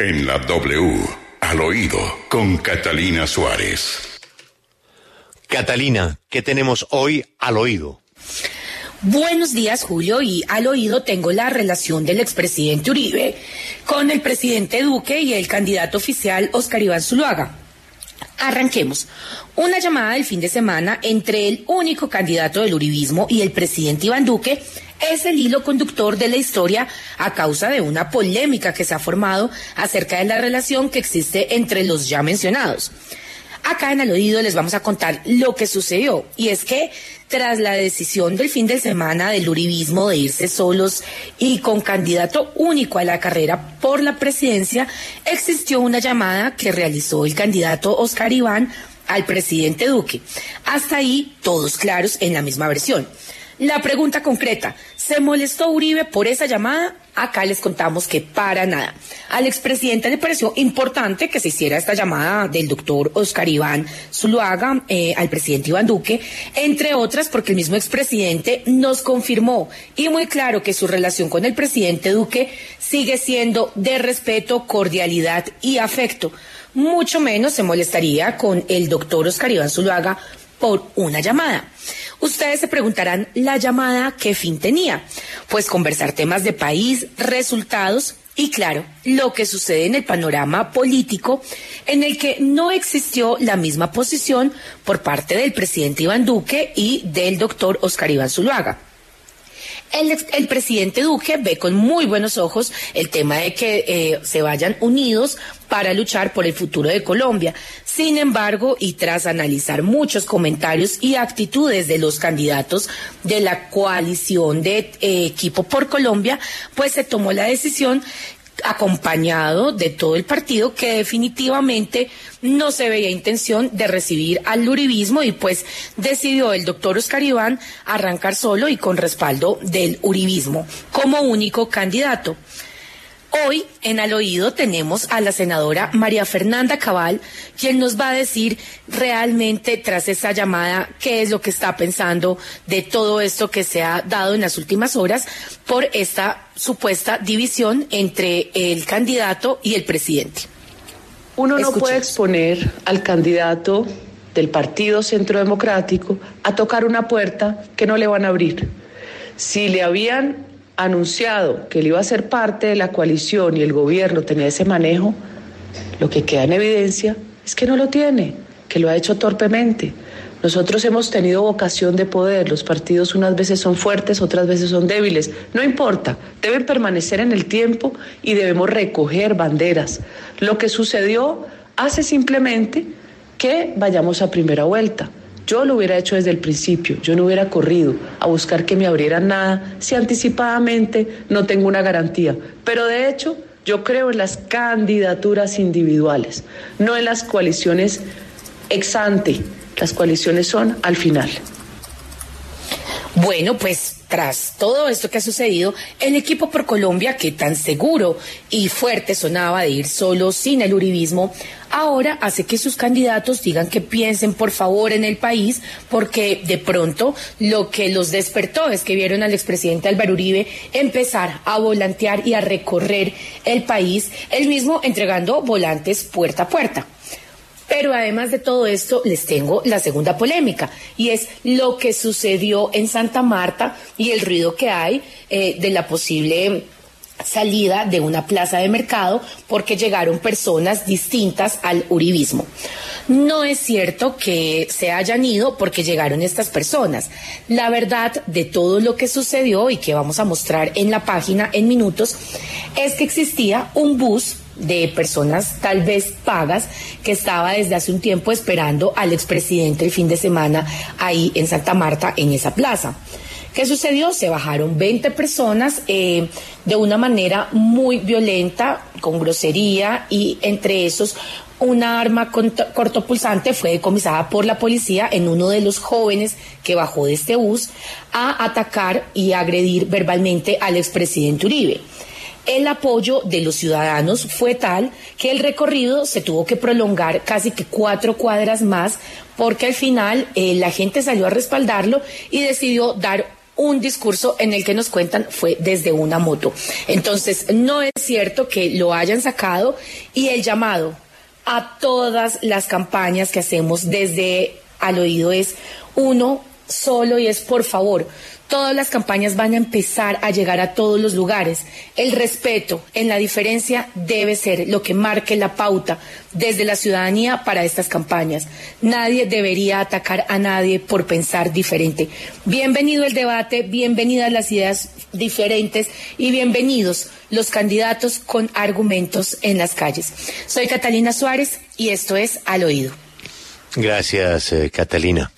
En la W, al oído, con Catalina Suárez. Catalina, ¿qué tenemos hoy al oído? Buenos días, Julio, y al oído tengo la relación del expresidente Uribe con el presidente Duque y el candidato oficial Oscar Iván Zuluaga. Arranquemos. Una llamada del fin de semana entre el único candidato del uribismo y el presidente Iván Duque es el hilo conductor de la historia a causa de una polémica que se ha formado acerca de la relación que existe entre los ya mencionados. Acá en el oído les vamos a contar lo que sucedió. Y es que tras la decisión del fin de semana del uribismo de irse solos y con candidato único a la carrera por la presidencia, existió una llamada que realizó el candidato Oscar Iván al presidente Duque. Hasta ahí todos claros en la misma versión. La pregunta concreta, ¿se molestó Uribe por esa llamada? Acá les contamos que para nada. Al expresidente le pareció importante que se hiciera esta llamada del doctor Oscar Iván Zuluaga eh, al presidente Iván Duque, entre otras porque el mismo expresidente nos confirmó y muy claro que su relación con el presidente Duque sigue siendo de respeto, cordialidad y afecto. Mucho menos se molestaría con el doctor Oscar Iván Zuluaga por una llamada. Ustedes se preguntarán, ¿la llamada qué fin tenía? Pues conversar temas de país, resultados y claro, lo que sucede en el panorama político en el que no existió la misma posición por parte del presidente Iván Duque y del doctor Oscar Iván Zuluaga. El, presidente Duque ve con muy buenos ojos el tema de que eh, se vayan unidos para luchar por el futuro de Colombia. Sin embargo, y tras analizar muchos comentarios y actitudes de los candidatos de la coalición de eh, equipo por Colombia, pues se tomó la decisión acompañado de todo el partido que definitivamente no se veía intención de recibir al uribismo y pues decidió el doctor Oscar Iván arrancar solo y con respaldo del uribismo como único candidato. Hoy en Al Oído tenemos a la senadora María Fernanda Cabal, quien nos va a decir realmente tras esa llamada qué es lo que está pensando de todo esto que se ha dado en las últimas horas por esta supuesta división entre el candidato y el presidente. Uno no puede exponer al candidato del Partido Centro Democrático a tocar una puerta que no le van a abrir. Si le habían anunciado que él iba a ser parte de la coalición y el gobierno tenía ese manejo, lo que queda en evidencia es que no lo tiene, que lo ha hecho torpemente. Nosotros hemos tenido vocación de poder, los partidos unas veces son fuertes, otras veces son débiles, no importa, deben permanecer en el tiempo y debemos recoger banderas. Lo que sucedió hace simplemente que vayamos a primera vuelta. Yo lo hubiera hecho desde el principio, yo no hubiera corrido a buscar que me abrieran nada si anticipadamente no tengo una garantía. Pero de hecho, yo creo en las candidaturas individuales, no en las coaliciones ex ante. Las coaliciones son al final. Bueno, pues tras todo esto que ha sucedido, el equipo por Colombia, que tan seguro y fuerte sonaba de ir solo sin el uribismo, ahora hace que sus candidatos digan que piensen por favor en el país, porque de pronto lo que los despertó es que vieron al expresidente Álvaro Uribe empezar a volantear y a recorrer el país, él mismo entregando volantes puerta a puerta. Pero además de todo esto, les tengo la segunda polémica, y es lo que sucedió en Santa Marta y el ruido que hay eh, de la posible salida de una plaza de mercado porque llegaron personas distintas al uribismo. No es cierto que se hayan ido porque llegaron estas personas. La verdad de todo lo que sucedió y que vamos a mostrar en la página en minutos es que existía un bus de personas tal vez pagas que estaba desde hace un tiempo esperando al expresidente el fin de semana ahí en Santa Marta, en esa plaza. ¿Qué sucedió? Se bajaron 20 personas eh, de una manera muy violenta, con grosería y entre esos una arma cortopulsante fue decomisada por la policía en uno de los jóvenes que bajó de este bus a atacar y agredir verbalmente al expresidente Uribe el apoyo de los ciudadanos fue tal que el recorrido se tuvo que prolongar casi que cuatro cuadras más porque al final eh, la gente salió a respaldarlo y decidió dar un discurso en el que nos cuentan fue desde una moto. Entonces, no es cierto que lo hayan sacado y el llamado a todas las campañas que hacemos desde al oído es uno solo y es por favor, todas las campañas van a empezar a llegar a todos los lugares. El respeto en la diferencia debe ser lo que marque la pauta desde la ciudadanía para estas campañas. Nadie debería atacar a nadie por pensar diferente. Bienvenido el debate, bienvenidas las ideas diferentes y bienvenidos los candidatos con argumentos en las calles. Soy Catalina Suárez y esto es Al Oído. Gracias, eh, Catalina.